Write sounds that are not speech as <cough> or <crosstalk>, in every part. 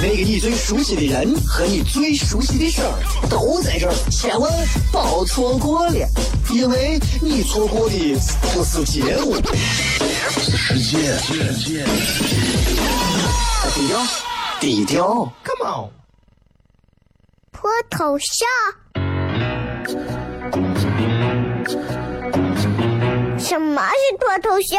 那个你最熟悉的人和你最熟悉的事儿都在这儿，千万别错过了，因为你错过的不是节目，是世界。低调，低调，Come on，脱头像？什么是脱头像？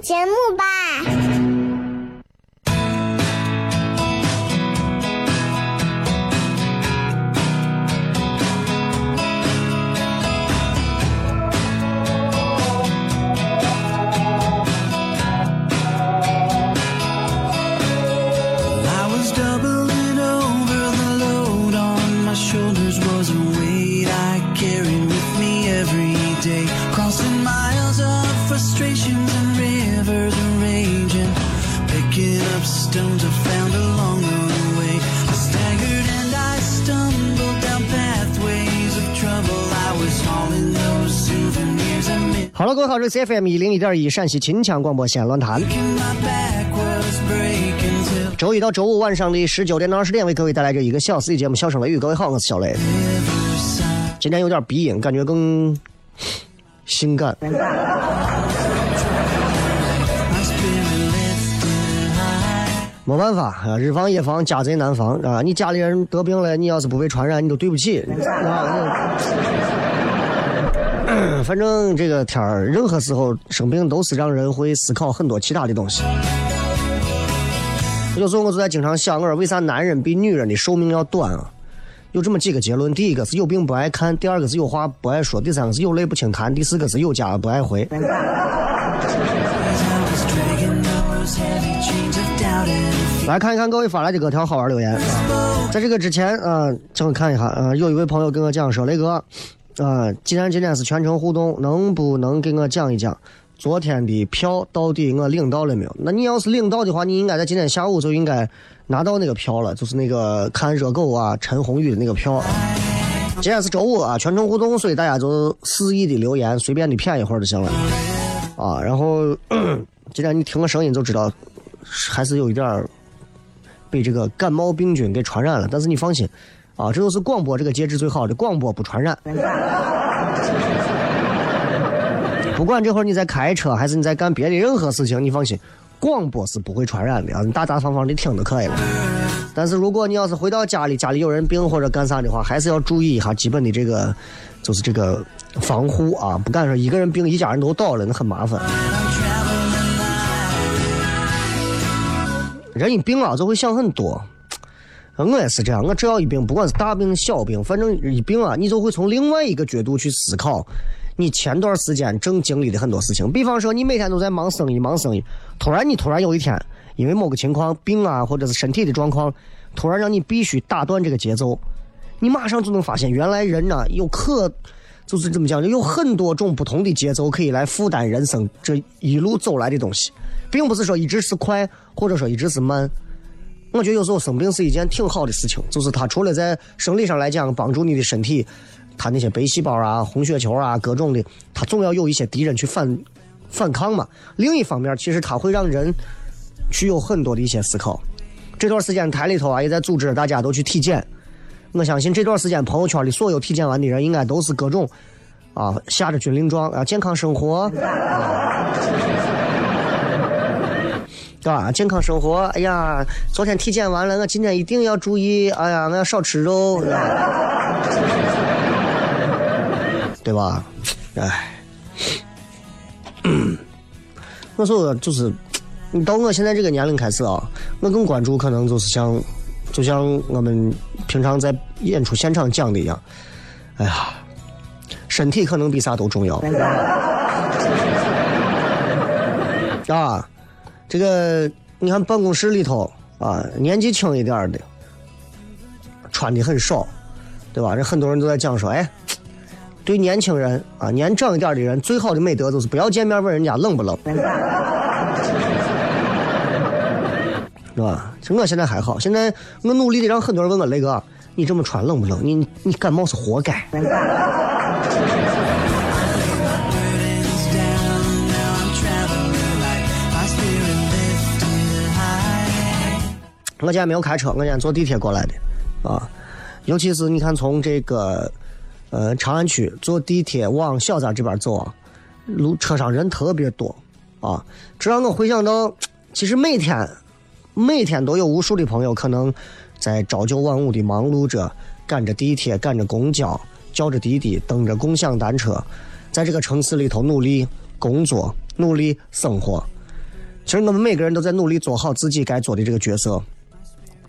节目吧。这是 FM 一零一点一陕西秦腔广播西安论坛。周一到周五晚上的十九点到二十点，为各位带来这一个小时的节目《笑声雷雨》。各位好，我是小雷。今天有点鼻音，感觉更性感。没办法啊，日防夜防，家贼难防啊！你家里人得病了，你要是不被传染，你都对不起。<clears throat> 反正这个天儿，任何时候生病都是让人会思考很多其他的东西。有时候我就在经常想，我说为啥男人比女人的寿命要短啊？有这么几个结论：第一个是有病不爱看，第二个是有话不爱说，第三个是有泪不轻弹，第四个是有家不爱回。<laughs> 来看一看各位发来的各条好玩留言。在这个之前，呃，请我看一下，呃，有一位朋友跟我讲说，雷哥，啊，既然今天是全程互动，能不能给我讲一讲昨天的票到底我领到了没有？那你要是领到的话，你应该在今天下午就应该拿到那个票了，就是那个看热狗啊陈鸿宇的那个票。今天是周五啊，全程互动，所以大家就肆意的留言，随便的骗一会儿就行了。啊，然后 <clears throat> 今天你听个声音就知道，还是有一点儿。被这个感冒病菌给传染了，但是你放心，啊，这都是广播这个介质最好的，广播不传染。<laughs> 不管这会儿你在开车还是你在干别的任何事情，你放心，广播是不会传染的啊，你大大方方的听就可以了。但是如果你要是回到家里，家里有人病或者干啥的话，还是要注意一下基本的这个，就是这个防护啊，不敢说一个人病，一家人都倒了，那很麻烦。人一病啊，就会想很多。我也是这样，我只要一病，不管是大病小病，反正一病啊，你就会从另外一个角度去思考你前段时间正经历的很多事情。比方说，你每天都在忙生意，忙生意，突然你突然有一天，因为某个情况病啊，或者是身体的状况，突然让你必须打断这个节奏，你马上就能发现，原来人呢有可，就是怎么讲，有很多种不同的节奏可以来负担人生这一路走来的东西。并不是说一直是快，或者说一直是慢。我觉得有时候生病是一件挺好的事情，就是它除了在生理上来讲帮助你的身体，它那些白细胞啊、红血球啊各种的，它总要有一些敌人去反反抗嘛。另一方面，其实它会让人去有很多的一些思考。这段时间台里头啊也在组织大家都去体检，我相信这段时间朋友圈里所有体检完的人，应该都是各种啊下着军令状啊健康生活。对吧？健康生活。哎呀，昨天体检完了，我今天一定要注意。哎呀，我要少吃肉。对吧？哎，<clears throat> 我说就是，你到我现在这个年龄开始啊，我更关注可能就是像，就像我们平常在演出现场讲的一样，哎呀，身体可能比啥都重要。啊，<laughs> 这个你看办公室里头啊，年纪轻一点的，穿的很少，对吧？这很多人都在讲说，哎，对年轻人啊，年长一点的人，最好的美德就是不要见面问人家冷不冷，是吧？其实我现在还好，现在我努力的让很多人问我雷哥，你这么穿冷不冷？你你感冒是活该。我今天没有开车，我今天坐地铁过来的，啊，尤其是你看从这个呃长安区坐地铁往小寨这边走啊，路车上人特别多啊，这让我回想到，其实每天每天都有无数的朋友可能在朝九晚五的忙碌着，赶着地铁，赶着公交，叫着滴滴，蹬着共享单车，在这个城市里头努力工作，努力生活。其实我们每个人都在努力做好自己该做的这个角色。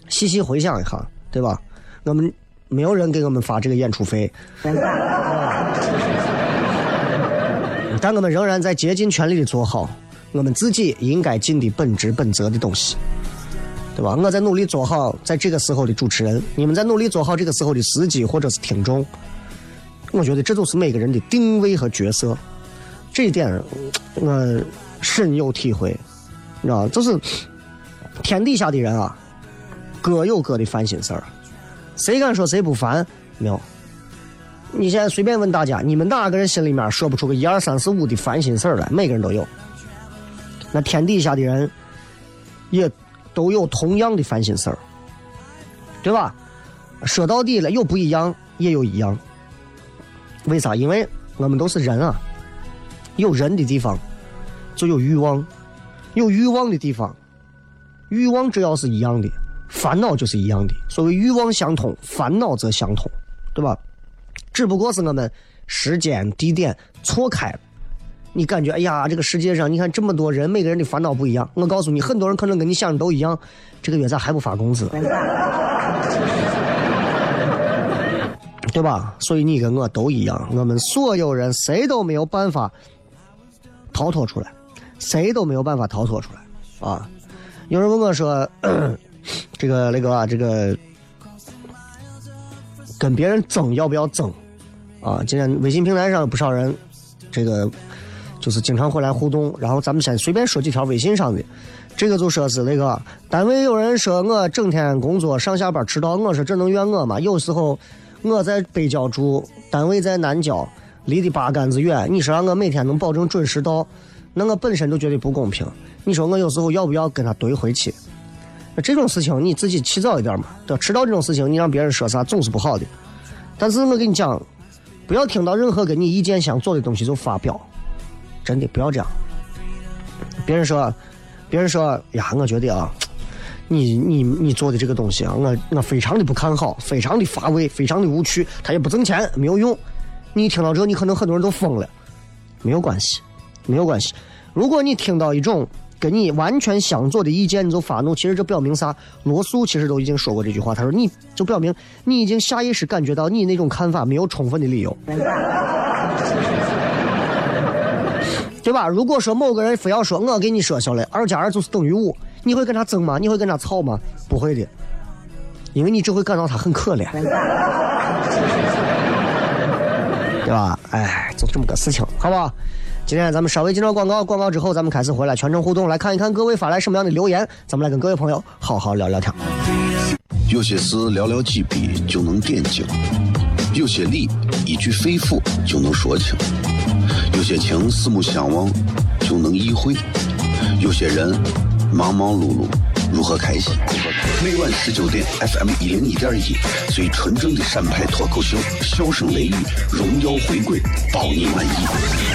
细细回想一下，对吧？我们没有人给我们发这个演出费，<laughs> 但我们仍然在竭尽全力的做好我们自己应该尽的本职本责的东西，对吧？我在努力做好在这个时候的主持人，你们在努力做好这个时候的司机或者是听众。我觉得这就是每个人的定位和角色，这一点我深有体会，你知道就是天底下的人啊。各有各的烦心事儿，谁敢说谁不烦？没有。你现在随便问大家，你们哪个人心里面说不出个一二三四五的烦心事儿来？每个人都有。那天底下的人也都有同样的烦心事儿，对吧？说到底了，有不一样，也有一样。为啥？因为我们都是人啊，有人的地方就有欲望，有欲望的地方，欲望只要是一样的。烦恼就是一样的，所谓欲望相通，烦恼则相通，对吧？只不过是我们时间地点错开了。你感觉，哎呀，这个世界上，你看这么多人，每个人的烦恼不一样。我告诉你，很多人可能跟你想的都一样。这个月咋还不发工资？<laughs> 对吧？所以你跟我都一样，我们所有人谁都没有办法逃脱出来，谁都没有办法逃脱出来啊！有人问我说。这个那个啊，这个跟别人争要不要争啊？今天微信平台上有不少人，这个就是经常会来互动。然后咱们先随便说几条微信上的，这个就说是那个单位有人说我整天工作上下班迟到，我说这能怨我吗？有时候我在北郊住，单位在南郊，离得八竿子远。你说让我每天能保证准时到，那我本身就觉得不公平。你说我有时候要不要跟他怼回去？这种事情你自己起早一点嘛，对迟到这种事情你让别人说啥总是不好的。但是我跟你讲，不要听到任何跟你意见相左的东西就发表，真的不要这样。别人说，别人说呀，我觉得啊，你你你做的这个东西啊，我我非常的不看好，非常的乏味，非常的无趣，它也不挣钱，没有用。你听到这，你可能很多人都疯了，没有关系，没有关系。如果你听到一种。跟你完全相左的意见，你就发怒。其实这表明啥？罗素其实都已经说过这句话。他说：“你就表明你已经下意识感觉到你那种看法没有充分的理由，对吧？如果说某个人非要说我给你说下来，二加二就是等于五，你会跟他争吗？你会跟他吵吗？不会的，因为你只会感到他很可怜，对吧？哎，就这么个事情，好不好？今天咱们稍微进段广告，广告之后咱们开始回来全程互动，来看一看各位发来什么样的留言，咱们来跟各位朋友好好聊聊天。有些事寥寥几笔就能点睛，有些理一句肺腑就能说清，有些情四目相望就能意会，有些人忙忙碌碌如何开心？每晚十九点，FM 一零一点一，最纯正的陕派脱口秀，笑声雷雨，荣耀回归，保你满意。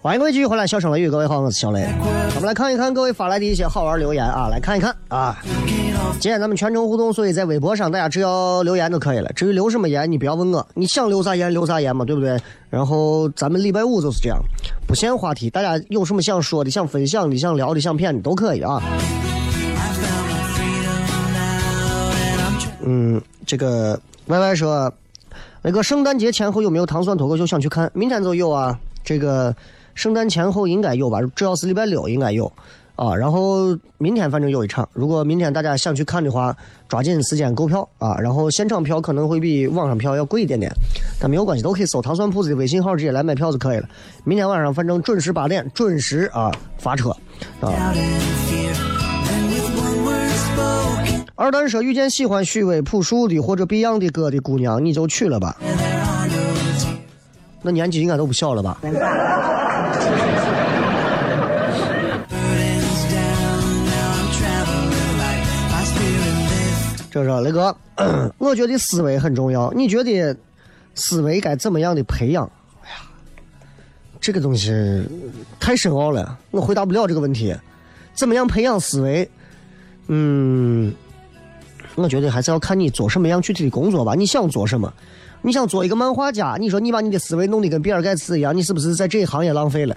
欢迎各位继续回来，小声雷雨，各位好，我是小雷。我们来看一看各位发来的一些好玩留言啊，来看一看啊。今天咱们全程互动，所以在微博上大家只要留言就可以了。至于留什么言，你不要问我，你想留啥言留啥言嘛，对不对？然后咱们礼拜五就是这样，不限话题，大家有什么想说的、想分享的、想聊的、想骗的都可以啊。嗯，这个 Y Y 说，那个圣诞节前后有没有糖蒜脱口秀想去看？明天就有啊。这个圣诞前后应该有吧，只要是礼拜六应该有啊。然后明天反正有一场，如果明天大家想去看的话，抓紧时间购票啊。然后现场票可能会比网上票要贵一点点，但没有关系，都可以搜糖蒜铺子的微信号直接来买票就可以了。明天晚上反正准时八点准时啊发车啊。二蛋说遇见喜欢许巍、朴树的或者 Beyond 的歌的姑娘，你就去了吧。那年纪应该都不小了吧？这是雷哥，<clears throat> 我觉得思维很重要。你觉得思维该怎么样的培养？哎呀，这个东西太深奥了，我回答不了这个问题。怎么样培养思维？嗯，我觉得还是要看你做什么样具体的工作吧。你想做什么？你想做一个漫画家，你说你把你的思维弄得跟比尔盖茨一样，你是不是在这一行也浪费了？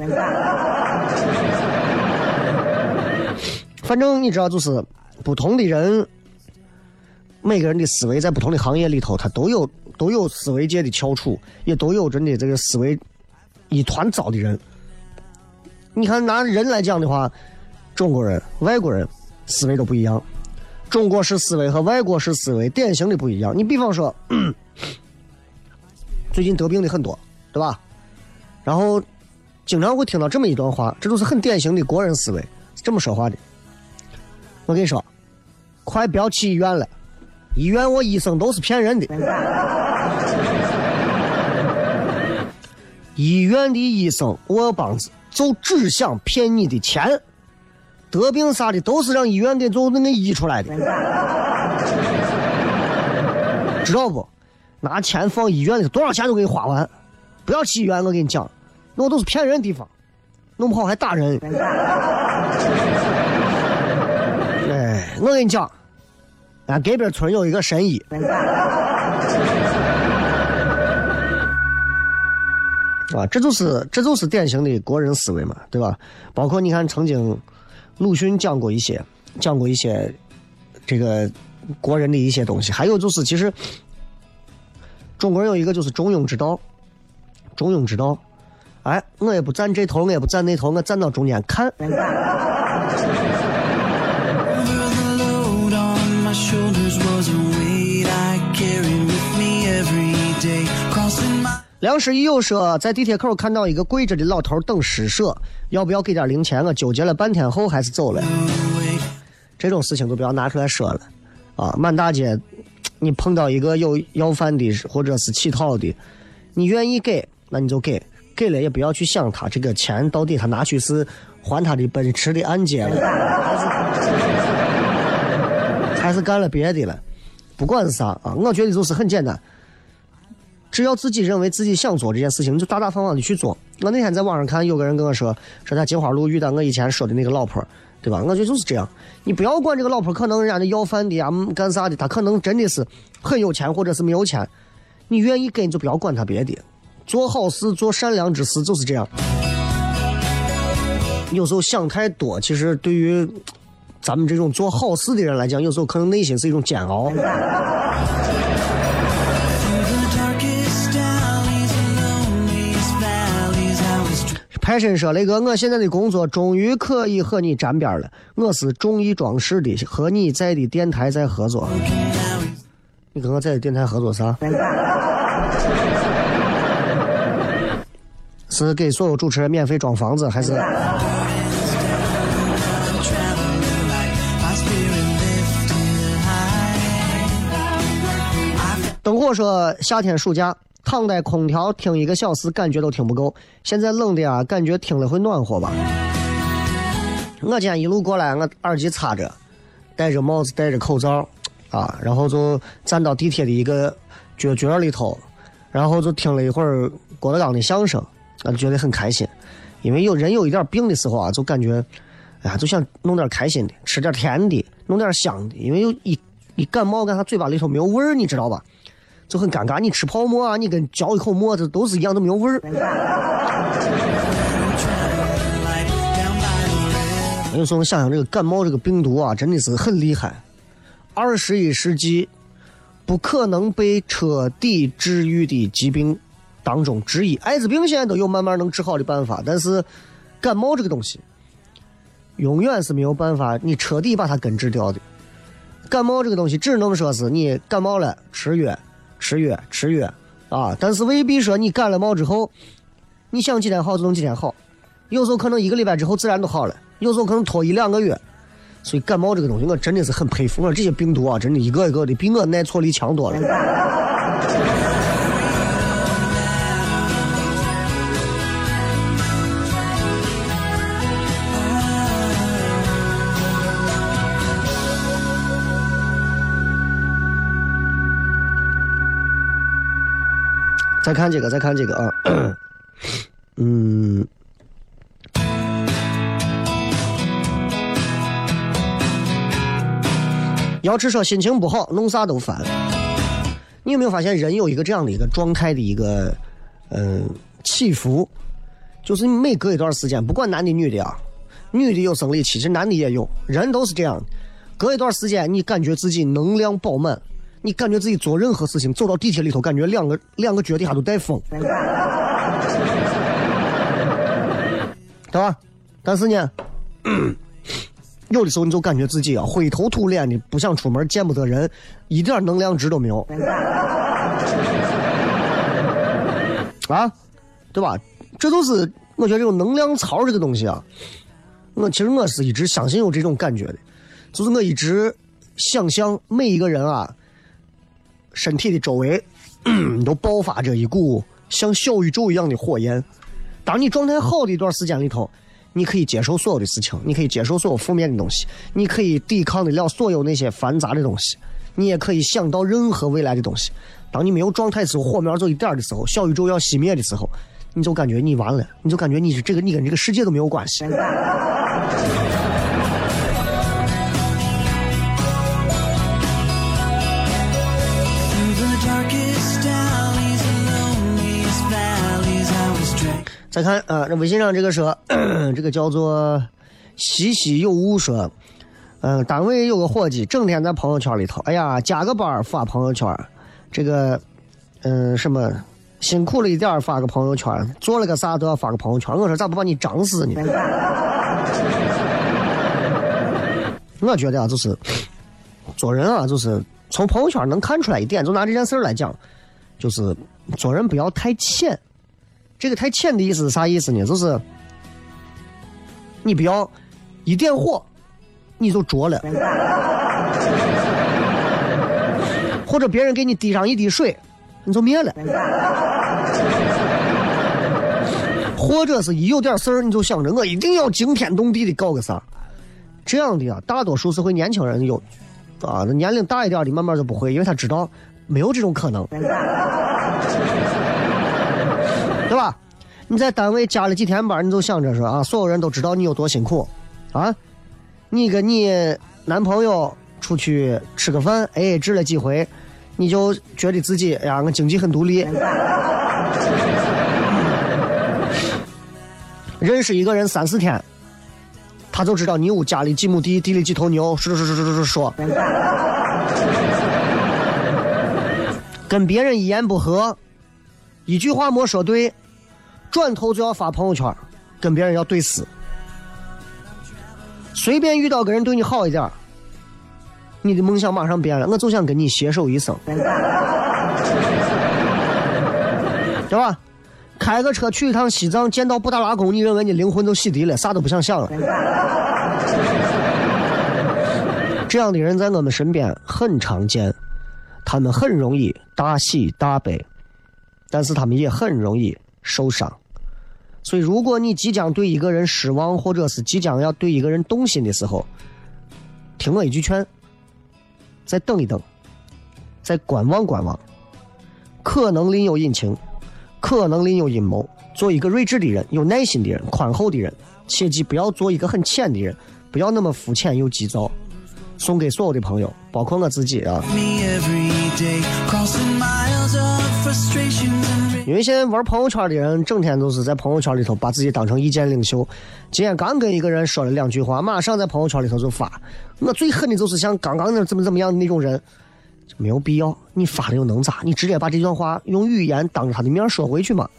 反正你知道，就是不同的人，每个人的思维在不同的行业里头，他都有都有思维界的翘楚，也都有真的这个思维一团糟的人。你看拿人来讲的话，中国人、外国人思维都不一样，中国式思维和外国式思维典型的不一样。你比方说，最近得病的很多，对吧？然后经常会听到这么一段话，这都是很典型的国人思维，这么说话的。我跟你说，快不要去医院了，医院我医生都是骗人的。医院的医生我帮子就只想骗你的钱，得病啥的都是让医院给就那个医出来的，知道不？拿钱放医院里，多少钱都给你花完，不要去医院，我跟你讲，那都是骗人的地方，弄不好还打人。哎，我跟你讲，俺隔壁村有一个神医，<laughs> 啊，这就是这就是典型的国人思维嘛，对吧？包括你看，曾经鲁迅讲过一些，讲过一些这个国人的一些东西，还有就是其实中国人有一个就是中庸之道，中庸之道，哎，我也不站这头，我也不站那头，我站到中间看。梁师友说，在地铁口看到一个跪着的老头等施舍，要不要给点零钱？我纠结了半天后还是走了。这种事情都不要拿出来说了，啊，满大街，你碰到一个有要饭的或者是乞讨的，你愿意给那你就给，给了也不要去想他这个钱到底他拿去是还他的奔驰的按揭了，还是还是干了别的了，不管是啥啊，我觉得就是很简单。只要自己认为自己想做这件事情，就大大方方的去做。我那天在网上看，有个人跟我说，说他金花路遇到我以前说的那个老婆，对吧？我觉得就是这样。你不要管这个老婆可能人家的要饭的呀，干啥的，他可能真的是很有钱，或者是没有钱。你愿意给，你就不要管他别的，做好事，做善良之事，就是这样。有时候想太多，其实对于咱们这种做好事的人来讲，有时候可能内心是一种煎熬。派神说：“雷哥，我现在的工作终于可以和你沾边了。我是众艺装饰的，和你在的电台在合作。你跟我在的电台合作啥？<laughs> 是给所有主持人免费装房子，还是.灯火说，夏天暑假躺在空调听一个小时，感觉都听不够。现在冷的啊，感觉听了会暖和吧。我今天一路过来，我耳机插着，戴着帽子，戴着口罩，啊，然后就站到地铁的一个角角里头，然后就听了一会儿郭德纲的相声，啊，觉得很开心。因为有人有一点病的时候啊，就感觉，哎呀，就想弄点开心的，吃点甜的，弄点香的，因为有一一感冒，干啥嘴巴里头没有味儿，你知道吧？就很尴尬。你吃泡沫啊，你跟嚼一口沫子都是一样，都没有味儿。Light down by the river. 有时候想想这个感冒这个病毒啊，真的是很厉害。二十一世纪不可能被彻底治愈的疾病当中之一，艾滋病现在都有慢慢能治好的办法，但是感冒这个东西永远是没有办法你彻底把它根治掉的。感冒这个东西只能说是你感冒了吃药、吃药、吃药啊，但是未必说你感了冒之后，你想几天好就能几天好。有时候可能一个礼拜之后自然都好了，有时候可能拖一两个月。所以感冒这个东西，我真的是很佩服。我这些病毒啊，真的一个一个的比我耐挫力强多了。再看这个，再看这个啊，<coughs> 嗯。瑶池说心情不好，弄啥都烦。你有没有发现人有一个这样的一个状态的一个嗯、起伏？就是你每隔一段时间，不管男的女的啊，女的有生理期，其实男的也有，人都是这样。隔一段时间，你感觉自己能量饱满，你感觉自己做任何事情，走到地铁里头，感觉两个两个脚底下都带风，对吧？但是呢，有的时候你就感觉自己啊灰头土脸的，不想出门，见不得人，一点能量值都没有，啊，对吧？这都是我觉得这种能量槽这个东西啊，我其实我是一直相信有这种感觉的，就是我一直想象每一个人啊，身体的周围 <clears throat> 都爆发着一股像小宇宙一样的火焰。当你状态好的一段时间里头，你可以接受所有的事情，你可以接受所有负面的东西，你可以抵抗得了所有那些繁杂的东西，你也可以想到任何未来的东西。当你没有状态时候，火苗就一点的时候，小宇宙要熄灭的时候，你就感觉你完了，你就感觉你是这个，你跟这个世界都没有关系。再看啊，这微信上这个说，<coughs> 这个叫做稀稀有物说，嗯、单位有个伙计整天在朋友圈里头，哎呀，加个班发朋友圈，这个，嗯、什么辛苦了一点发个朋友圈，做了个啥都要发个朋友圈。我说咋不把你整死呢？我觉得啊，就是做人啊，就是从朋友圈能看出来一点，就拿这件事来讲，就是做人不要太浅。这个太浅的意思是啥意思呢？就是你不要一点火你就着了，或者别人给你滴上一滴水，你就灭了。或者是一有点事儿，你就想着我一定要惊天动地的搞个啥，这样的啊，大多数是会年轻人有，啊，那年龄大一点的慢慢就不会，因为他知道没有这种可能，吧？你在单位加了几天班，你就想着说啊，所有人都知道你有多辛苦，啊，你跟你男朋友出去吃个饭，AA 制了几回，你就觉得自己哎呀，我经济很独立。认识一个人三四天，他就知道你屋家里几亩地，地里几头牛，说说说说说说说。跟别人一言不合，一句话没说对，转头就要发朋友圈，跟别人要对撕。随便遇到个人对你好一点，你的梦想马上变了，我就想跟你携手一生，<laughs> 对吧？开个车去一趟西藏，见到布达拉宫，你认为你灵魂都洗涤了，啥都不想想了。<laughs> 这样的人在我们身边很常见，他们很容易大喜大悲，但是他们也很容易受伤。所以，如果你即将对一个人失望，或者是即将要对一个人动心的时候，听我一句劝，再等一等，再观望观望，可能另有隐情。可能另有阴谋。做一个睿智的人，有耐心的人，宽厚的人，切记不要做一个很浅的人，不要那么肤浅又急躁。送给所有的朋友，包括我自己啊。因为现在玩朋友圈的人，整天都是在朋友圈里头把自己当成意见领袖。今天刚跟一个人说了两句话，马上在朋友圈里头就发。我最恨的就是像刚刚那怎么怎么样的那种人，没有必要。你发了又能咋？你直接把这段话用语言当着他的面说回去嘛。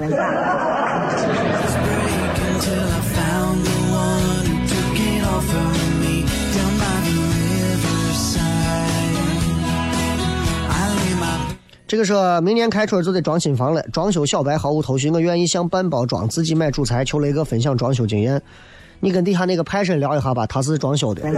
这个说明年开春就得装新房了，装修小白毫无头绪，我愿意向半包装，自己买主材，求雷哥分享装修经验。你跟底下那个派神聊一下吧，他是装修的。<laughs>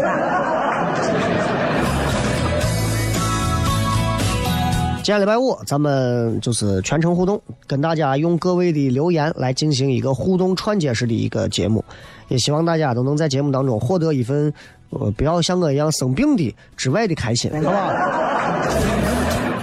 今天礼拜五，咱们就是全程互动，跟大家用各位的留言来进行一个互动串接式的一个节目，也希望大家都能在节目当中获得一份，呃，不要像我一样生病的之外的开心，好不好？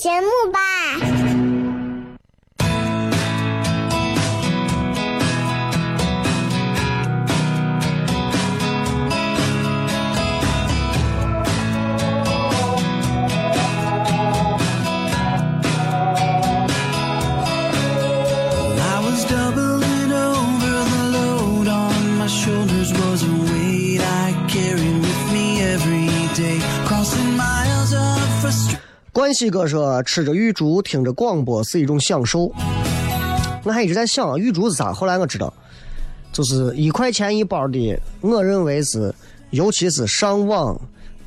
节目吧。关西哥说：“吃着玉竹，听着广播是一种享受。”我还一直在想，玉竹是啥？后来我知道，就是一块钱一包的，我认为是，尤其是上网、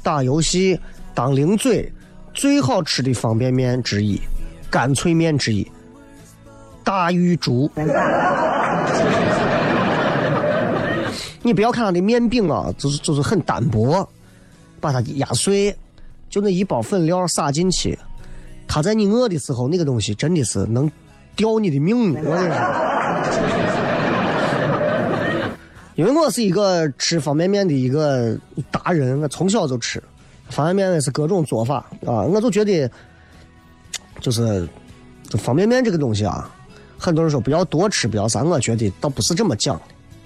打游戏、当零嘴最好吃的方便面之一，干脆面之一，大玉竹。<laughs> 你不要看它的面饼啊，就是就是很单薄，把它压碎，就那一包粉料撒进去，它在你饿的时候，那个东西真的是能吊你的命，我跟你说。<laughs> 因为我是一个吃方便面的一个达人，我从小就吃方便面，也是各种做法啊，我就觉得，就是这方便面这个东西啊，很多人说不要多吃，不要啥，我觉得倒不是这么讲的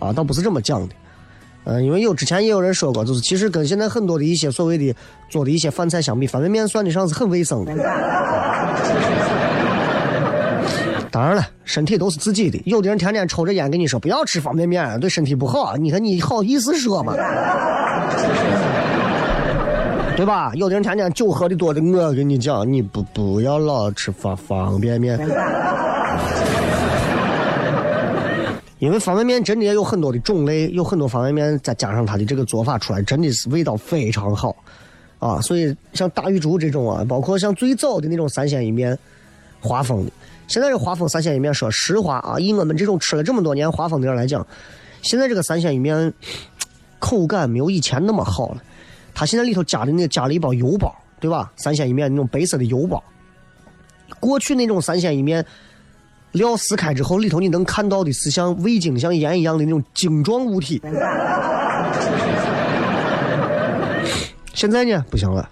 啊，倒不是这么讲的。嗯，因为有之前也有人说过，就是其实跟现在很多的一些所谓的做的一些饭菜相比，方便面算得上是很卫生的。当然了，身体都是自己的。有的人天天抽着烟跟你说不要吃方便面，对身体不好。你看你好意思说吗？<laughs> 对吧？有的人天天酒喝的多的，我跟你讲，你不不要老吃方方便面。因为方便面真的也有很多的种类，有很多方便面再加上它的这个做法出来，真的是味道非常好啊！所以像大玉竹这种啊，包括像最早的那种三鲜一面，华丰的，现在这华丰三鲜一面，说实话啊，以我们这种吃了这么多年华丰的人来讲，现在这个三鲜一面口感没有以前那么好了。它现在里头加的那加了一包油包，对吧？三鲜一面那种白色的油包，过去那种三鲜一面。料撕开之后，里头你能看到的是像味精、像盐一样的那种晶状物体。现在呢，不行了，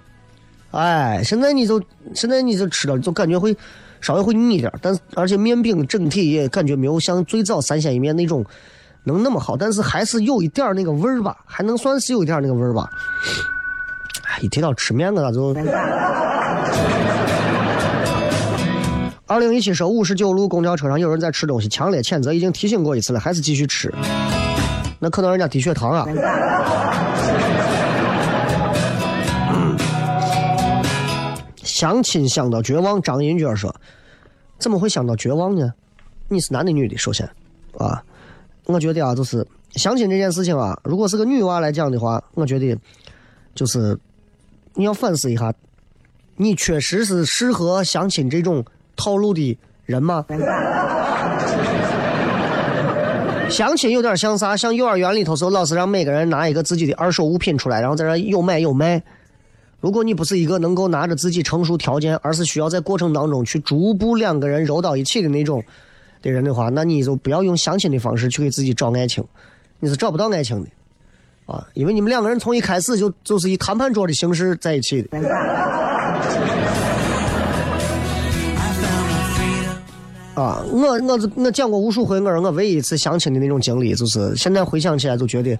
哎，现在你就现在你就吃了，就感觉会稍微会腻一点，但而且面饼整体也感觉没有像最早三鲜一面那种能那么好，但是还是有一点那个味儿吧，还能算是有一点那个味儿吧。哎，一提到吃面，我咋就？二零一七说五十九路公交车上有人在吃东西，强烈谴责，已经提醒过一次了，还是继续吃，那可能人家低血糖啊。相亲相到绝望，张银娟说：“怎么会相到绝望呢？你是男的女的？首先，啊，我觉得啊，就是相亲这件事情啊，如果是个女娃来讲的话，我觉得就是你要反思一下，你确实是适合相亲这种。”套路的人吗？相亲有点像啥？像幼儿园里头时候，老师让每个人拿一个自己的二手物品出来，然后在这有买有卖。如果你不是一个能够拿着自己成熟条件，而是需要在过程当中去逐步两个人揉到一起的那种的人的话，那你就不要用相亲的方式去给自己找爱情，你是找不到爱情的啊！因为你们两个人从一开始就就是以谈判桌的形式在一起的。啊，我我我讲过无数回，我说我唯一一次相亲的那种经历，就是现在回想起来就觉得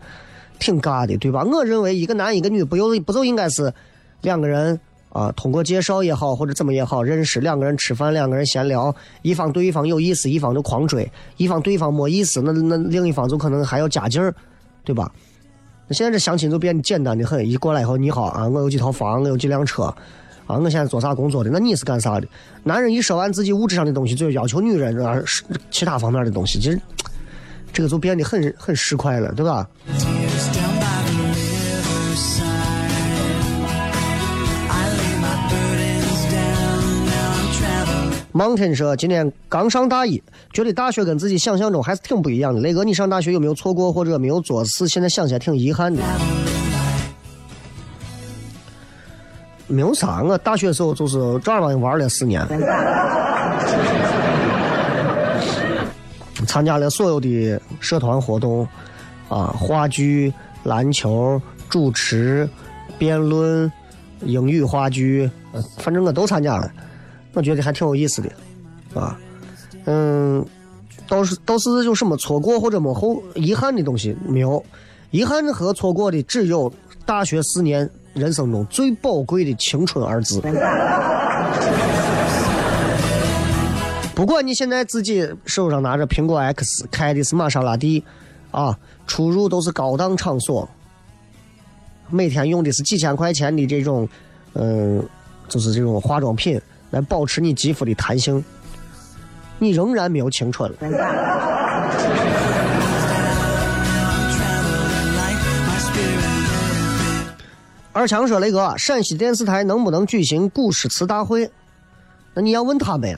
挺尬的，对吧？我认为一个男一个女不有不就应该是两个人啊，通过介绍也好或者怎么也好认识，两个人吃饭，两个人闲聊，一方对一方有意思，一方就狂追；一方对方没意思，那那另一方就可能还要加劲儿，对吧？那现在这相亲就变得简单的很，一过来以后你好啊，我有几套房，我有几辆车。啊，我现在做啥工作的？那你是干啥的？男人一说完自己物质上的东西，就要求女人啊，其他方面的东西，其实这个就变得很很市侩了，对吧？Mountain 说今年刚上大一，觉得大学跟自己想象中还是挺不一样的。雷哥，你上大学有没有错过或者没有做事？现在想起来挺遗憾的。没有啥，我大学时候就是正儿八经玩了四年，参加了所有的社团活动，啊，话剧、篮球、主持、辩论、英语话剧，反正我都参加了，我觉得还挺有意思的，啊，嗯，倒是倒是有什么错过或者没后遗憾的东西没有，遗憾和错过的只有大学四年。人生中最宝贵的青春二字。不管你现在自己手上拿着苹果 X，开的是玛莎拉蒂，啊，出入都是高档场所，每天用的是几千块钱的这种，嗯，就是这种化妆品来保持你肌肤的弹性，你仍然没有青春。二强说：“雷哥，陕西电视台能不能举行古诗词大会？那你要问他们呀。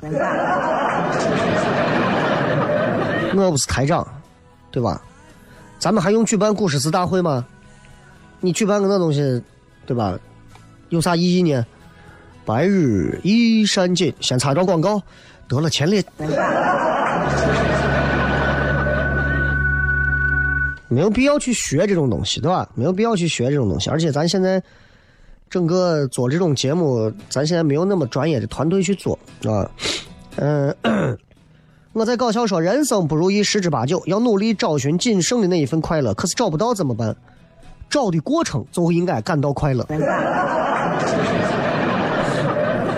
我不是台长，对吧？咱们还用举办古诗词大会吗？你举办个那东西，对吧？有啥意义呢？白日依山尽，先插一段广告，得了前列。没有必要去学这种东西，对吧？没有必要去学这种东西，而且咱现在整个做这种节目，咱现在没有那么专业的团队去做啊。嗯，我在搞笑说，人生不如意十之八九，要努力找寻仅剩的那一份快乐。可是找不到怎么办？找的过程就应该感到快乐。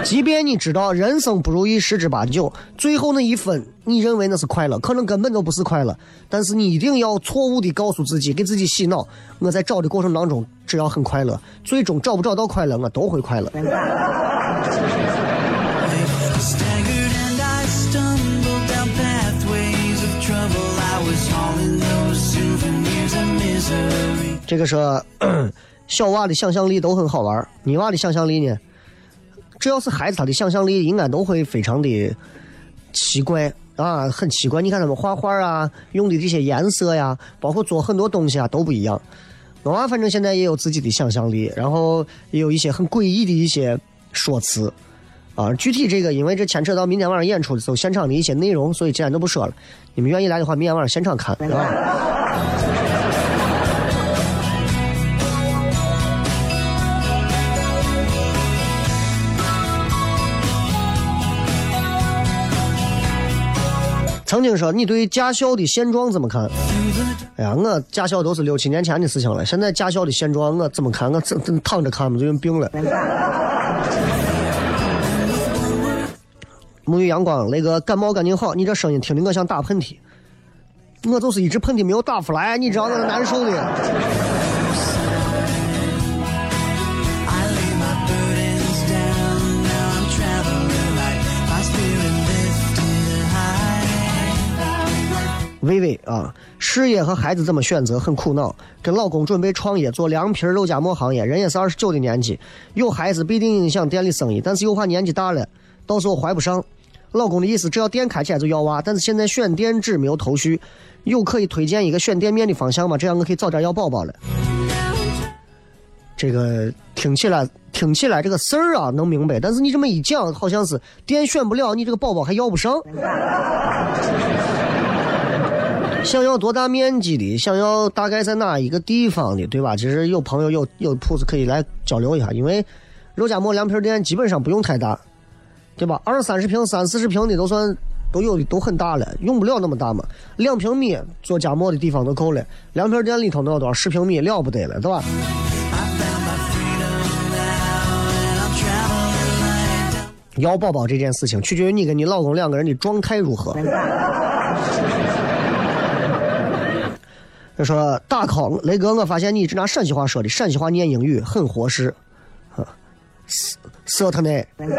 即便你知道人生不如意十之八九，最后那一分你认为那是快乐，可能根本就不是快乐。但是你一定要错误的告诉自己，给自己洗脑：我在找的过程当中，只要很快乐，最终找不找到快乐，我都会快乐。<laughs> 这个说小娃的想象力都很好玩儿，你娃的想象力呢？只要是孩子，他的想象力应该都会非常的奇怪啊，很奇怪。你看他们画画啊，用的这些颜色呀，包括做很多东西啊，都不一样。我娃反正现在也有自己的想象力，然后也有一些很诡异的一些说辞啊。具体这个，因为这牵扯到明天晚上演出的时候现场的一些内容，所以今天就不说了。你们愿意来的话，明天晚上现场看，对吧？曾经说你对驾校的现状怎么看？哎呀，我驾校都是六七年前的事情了，现在驾校的现状我怎么看？我真真躺着看嘛，就有病了。沐浴阳光，那个感冒赶紧好，你这声音听着我像打喷嚏，我就是一直喷嚏没有打出来，你知道我难受的。薇薇啊，事业和孩子怎么选择很苦恼，跟老公准备创业做凉皮肉夹馍行业，人也是二十九的年纪，有孩子必定影响店里生意，但是又怕年纪大了，到时候怀不上。老公的意思，只要店开起来就要娃，但是现在选店址没有头绪，有可以推荐一个选店面的方向吗？这样我可以早点要宝宝了。这个听起来听起来这个事儿啊能明白，但是你这么一讲，好像是店选不了，你这个宝宝还要不上。想要多大面积的，想要大概在哪一个地方的，对吧？其实有朋友有有铺子可以来交流一下，因为肉夹馍凉皮店基本上不用太大，对吧？二三十平、三四十平的都算都有的都很大了，用不了那么大嘛。两平米做夹馍的地方都够了，凉皮店里头能有多少？十平米了不得了，对吧？要宝宝这件事情，取决于你跟你老公两个人的状态如何。他说：“大考雷哥，我发现你一直拿陕西话说的，陕西话念英语很合适。呵是是他呢？I found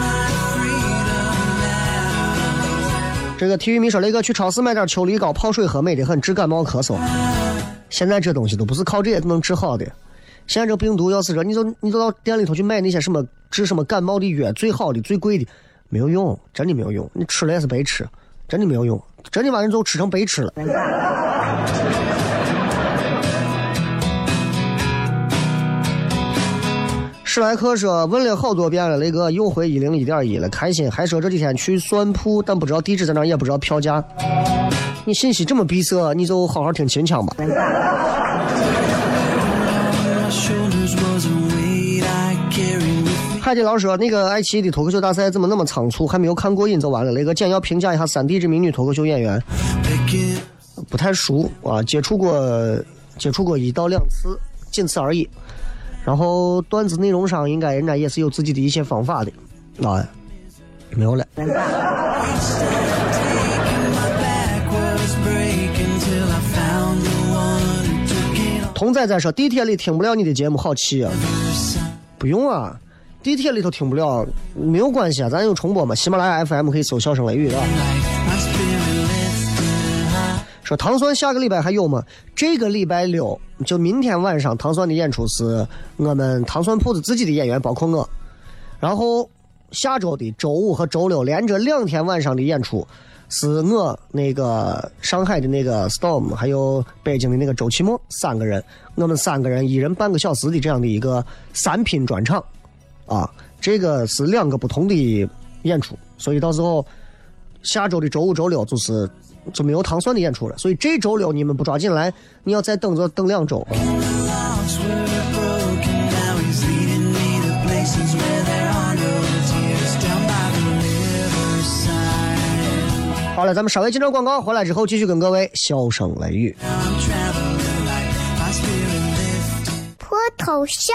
my freedom now. 这个体育迷说，雷哥去超市买点秋梨膏泡水喝，美得很，治感冒咳嗽。现在这东西都不是靠这些能治好的。现在这病毒要是说，你就你就到店里头去买那些什么治什么感冒的药，最好的、最贵的，没有用，真的没有用。你吃了也是白吃，真的没有用，真的把人都吃成白吃了。史莱克说问了好多遍了，雷哥又回一零一点一了，开心，还说这几天去算铺，但不知道地址在哪，也不知道票价。你信息这么闭塞，你就好好听秦腔吧。海底捞说那个爱奇艺的脱口秀大赛怎么那么仓促，还没有看过瘾就完了？雷哥简要评价一下三 D 这名女脱口秀演员，不太熟啊，接触过接触过一到两次，仅此而已。然后段子内容上应该人家也是有自己的一些方法的，啊，没有了。童仔仔说地铁里听不了你的节目，好气啊！不用啊，地铁里头听不了没有关系啊，咱有重播嘛，喜马拉雅 FM 可以搜“笑声雷雨”的。说糖蒜下个礼拜还有吗？这个礼拜六就明天晚上，糖蒜的演出是我们糖蒜铺子自己的演员，包括我。然后下周的周五和周六连着两天晚上的演出，是我那个上海的那个 Storm，还有北京的那个周奇墨三个人，我们三个人一人半个小时的这样的一个三拼专场，啊，这个是两个不同的演出，所以到时候下周的周五、周六就是就没有糖蒜的演出了，所以这周六你们不抓紧来，你要再等着等两周。好了，咱们稍微进段广告，回来之后继续跟各位笑声雷雨。now I'm traveling light. My spirit lifted. 脱头像。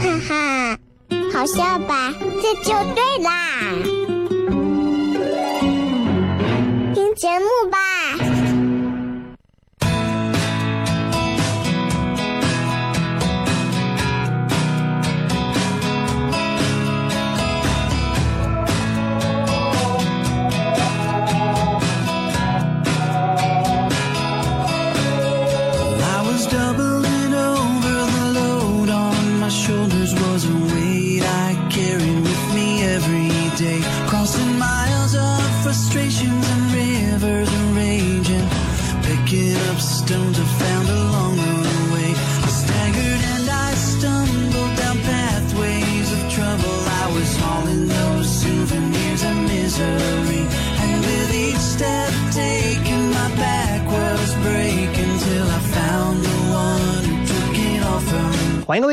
哈哈，好笑吧？这就对啦，听节目吧。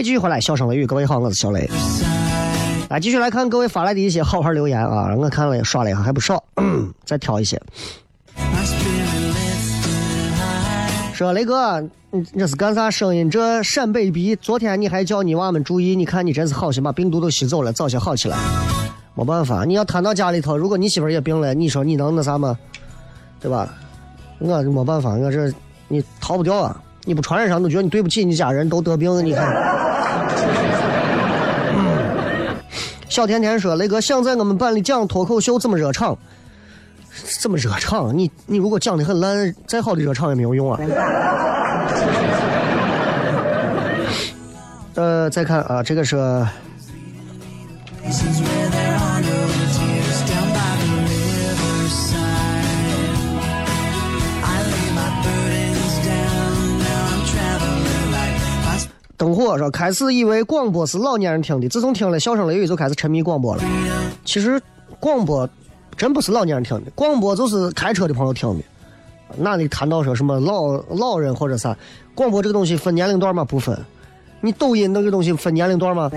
继续回来，笑声雷雨，各位好，我是小雷。来，继续来看各位发来的一些好玩留言啊，我看了刷了一下，还不少，<clears throat> 再挑一些。说雷哥，你这是干啥声音？这陕北鼻，昨天你还叫你娃们注意，你看你真是好心把病毒都吸走了，早些好起来。没办法，你要摊到家里头，如果你媳妇也病了，你说你能那啥吗？对吧？我没办法，我这你逃不掉啊！你不传染上，都觉得你对不起你家人，都得病，你看。小甜甜说：“雷哥想在我们班里讲脱口秀，怎么热场？怎么热场？你你如果讲的很烂，再好的热场也没有用啊。”呃，再看啊，这个是灯火说，开始以为广播是老年人听的，自从听了笑声雷雨就开始沉迷广播了。其实广播真不是老年人听的，广播就是开车的朋友听的。哪里谈到说什么老老人或者啥？广播这个东西分年龄段吗？不分。你抖音那个东西分年龄段吗？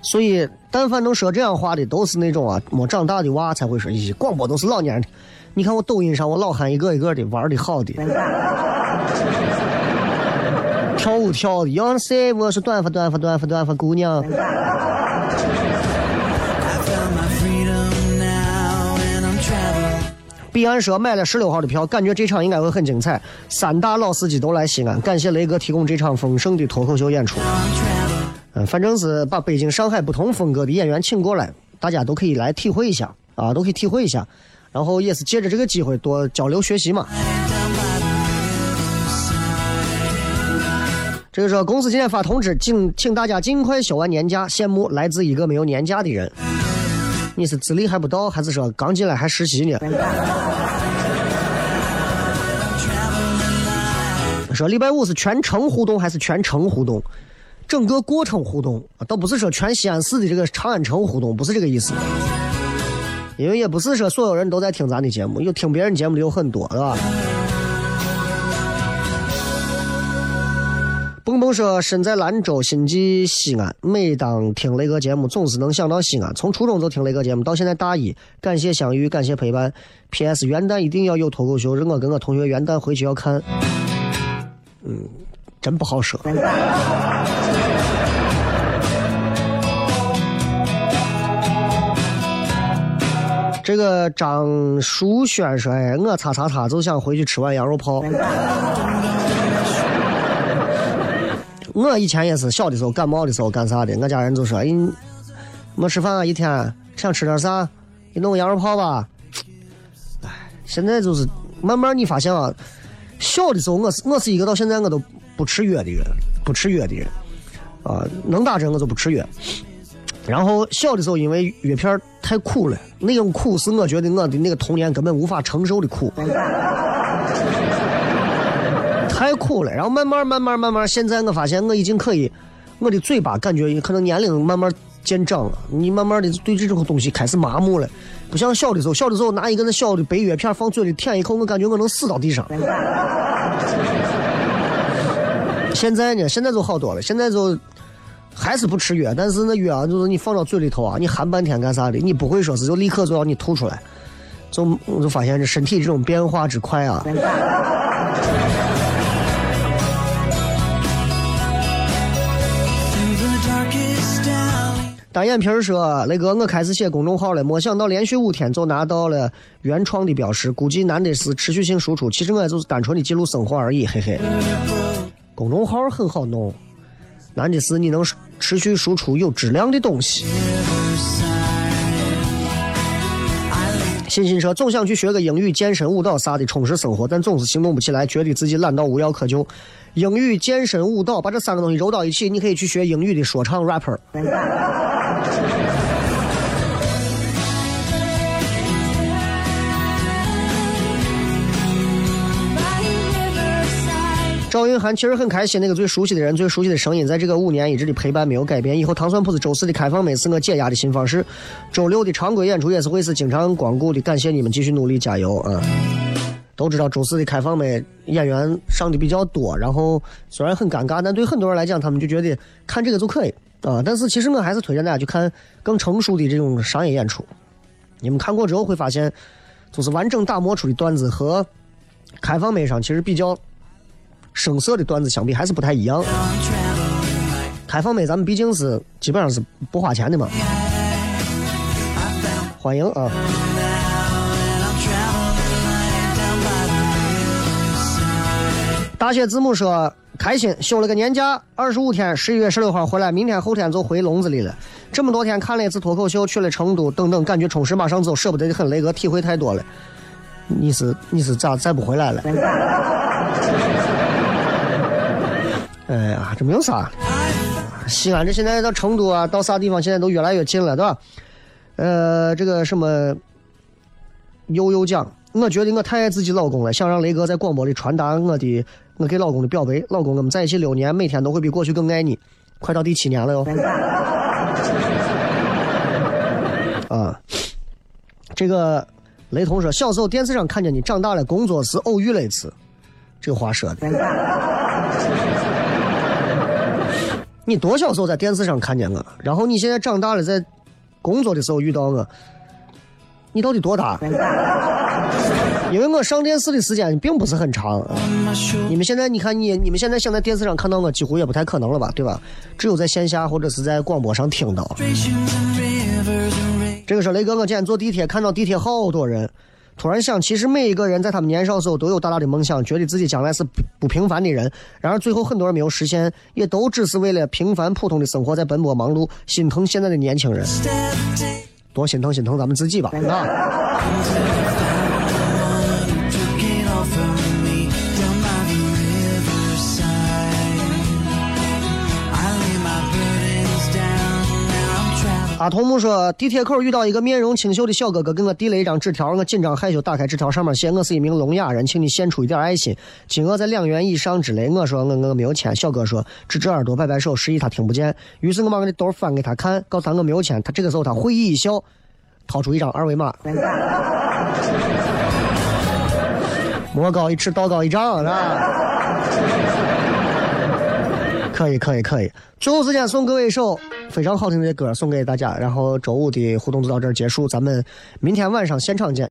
所以，但凡能说这样话的，都是那种啊没长大的娃才会说。咦，广播都是老年人听。你看我抖音上，我老汉一个一个的玩的好的，跳舞跳的，要谁？我是短发短发短发短发姑娘。I found my freedom now, and I'm traveling. 彼岸说买了十六号的票，感觉这场应该会很精彩。三大老司机都来西安，感谢雷哥提供这场丰盛的脱口秀演出。嗯，反正是把北京、上海不同风格的演员请过来，大家都可以来体会一下啊，都可以体会一下。然后也是借着这个机会多交流学习嘛。这个说，公司今天发通知，请请大家尽快休完年假。羡慕来自一个没有年假的人，你是资历还不到，还是说刚进来还实习呢？说礼拜五是全程互动还是全程互动？整个过程互动，倒不是说全西安市的这个长安城互动，不是这个意思。因为也不是说所有人都在听咱的节目，有听别人节目的有很多，对吧？蹦蹦说，身在兰州，心系西安。每当听雷哥节目，总是能想到西安。从初中就听雷哥节目，到现在大一，感谢相遇，感谢陪伴。P.S. 元旦一定要有脱口秀，我跟我同学元旦回去要看。嗯，真不好说。这个张淑轩说：“哎，我擦擦擦就想回去吃碗羊肉泡。”我以前也是小的时候感冒的时候干啥的，我家人就说：“你没吃饭啊，一天想吃点啥？你弄个羊肉泡吧。”哎，现在就是慢慢你发现啊，小的时候我是我是一个到现在我都不吃药的人，不吃药的人啊，能打针我就不吃药。然后小的时候因为药片太苦了，那种苦是我觉得我的那个童年根本无法承受的苦。太苦了，然后慢慢慢慢慢慢，现在我发现我已经可以，我的嘴巴感觉可能年龄慢慢渐长了，你慢慢的对这种东西开始麻木了，不像小的时候，小的时候拿一个那小的白药片放嘴里舔一口，我感觉我能死到地上。现在呢，现在就好多了，现在就还是不吃药，但是那药啊，就是你放到嘴里头啊，你含半天干啥的，你不会说是就立刻就要你吐出来，就我就发现这身体这种变化之快啊。单眼皮说：“雷哥，我开始写公众号了，没想到连续五天就拿到了原创的标识，估计难的是持续性输出。其实我就是单纯的记录生活而已，嘿嘿。公众号很好弄，难的是你能持续输出有质量的东西。”欣欣说：“总想去学个英语、健身、舞蹈啥的充实生活，但总是行动不起来，觉得自己懒到无药可救。英语、健身、舞蹈，把这三个东西揉到一起，你可以去学英语的说唱 rapper。”赵云涵其实很开心，那个最熟悉的人、最熟悉的声音，在这个五年一直的陪伴没有改变。以后糖蒜铺子周四的开放妹是我解压的新方式，周六的常规演出也是会是经常光顾的。感谢你们继续努力加油啊！都知道周四的开放妹演员上的比较多，然后虽然很尴尬，但对很多人来讲，他们就觉得看这个就可以啊。但是其实我还是推荐大家去看更成熟的这种商业演出。你们看过之后会发现，就是完整打磨出的段子和开放麦上其实比较。生涩的段子相比还是不太一样。<laughs> 开放麦咱们毕竟是基本上是不花钱的嘛，欢迎啊！大写字母说开心休了个年假，二十五天，十一月十六号回来，明天后天就回笼子里了。这么多天看了一次脱口秀，去了成都等等，感觉充实，马上走，舍不得的很。雷哥体会太多了。你是你是咋再不回来了？<laughs> 哎呀，这没有啥。西安这现在到成都啊，到啥地方现在都越来越近了，对吧？呃，这个什么，悠悠讲，我觉得我太爱自己老公了，想让雷哥在广播里传达我的我给老公的表白。老公，我们在一起六年，每天都会比过去更爱你，快到第七年了哟。<laughs> 啊，这个雷同说，小时候电视上看见你，长大了工作时偶遇了一次，这话说的。<laughs> 你多小时候在电视上看见我，然后你现在长大了在工作的时候遇到我，你到底多大？因为我上电视的时间并不是很长。你们现在你看你你们现在想在电视上看到我，几乎也不太可能了吧，对吧？只有在线下或者是在广播上听到。这个是雷哥，我今天坐地铁看到地铁好多人。突然想，其实每一个人在他们年少时候都有大大的梦想，觉得自己将来是不不平凡的人。然而最后很多人没有实现，也都只是为了平凡普通的生活在奔波忙碌。心疼现在的年轻人，多心疼心疼咱们自己吧，啊！阿童木说，地铁口遇到一个面容清秀的小哥哥，给我递了一张纸条，我紧张害羞打开纸条，上面写我是一名聋哑人，请你献出一点爱心，金额在两元以上之类。我说我我没有钱，小哥说支支耳朵摆摆手，示意他听不见。于是我把我的兜翻给他看，告诉他我没有钱。他这个时候他会意一笑，掏出一张二维码。魔高一尺，道高一丈，是吧？可以可以可以，最后时间送各位一首。非常好听的歌送给大家，然后周五的互动就到这儿结束，咱们明天晚上现场见。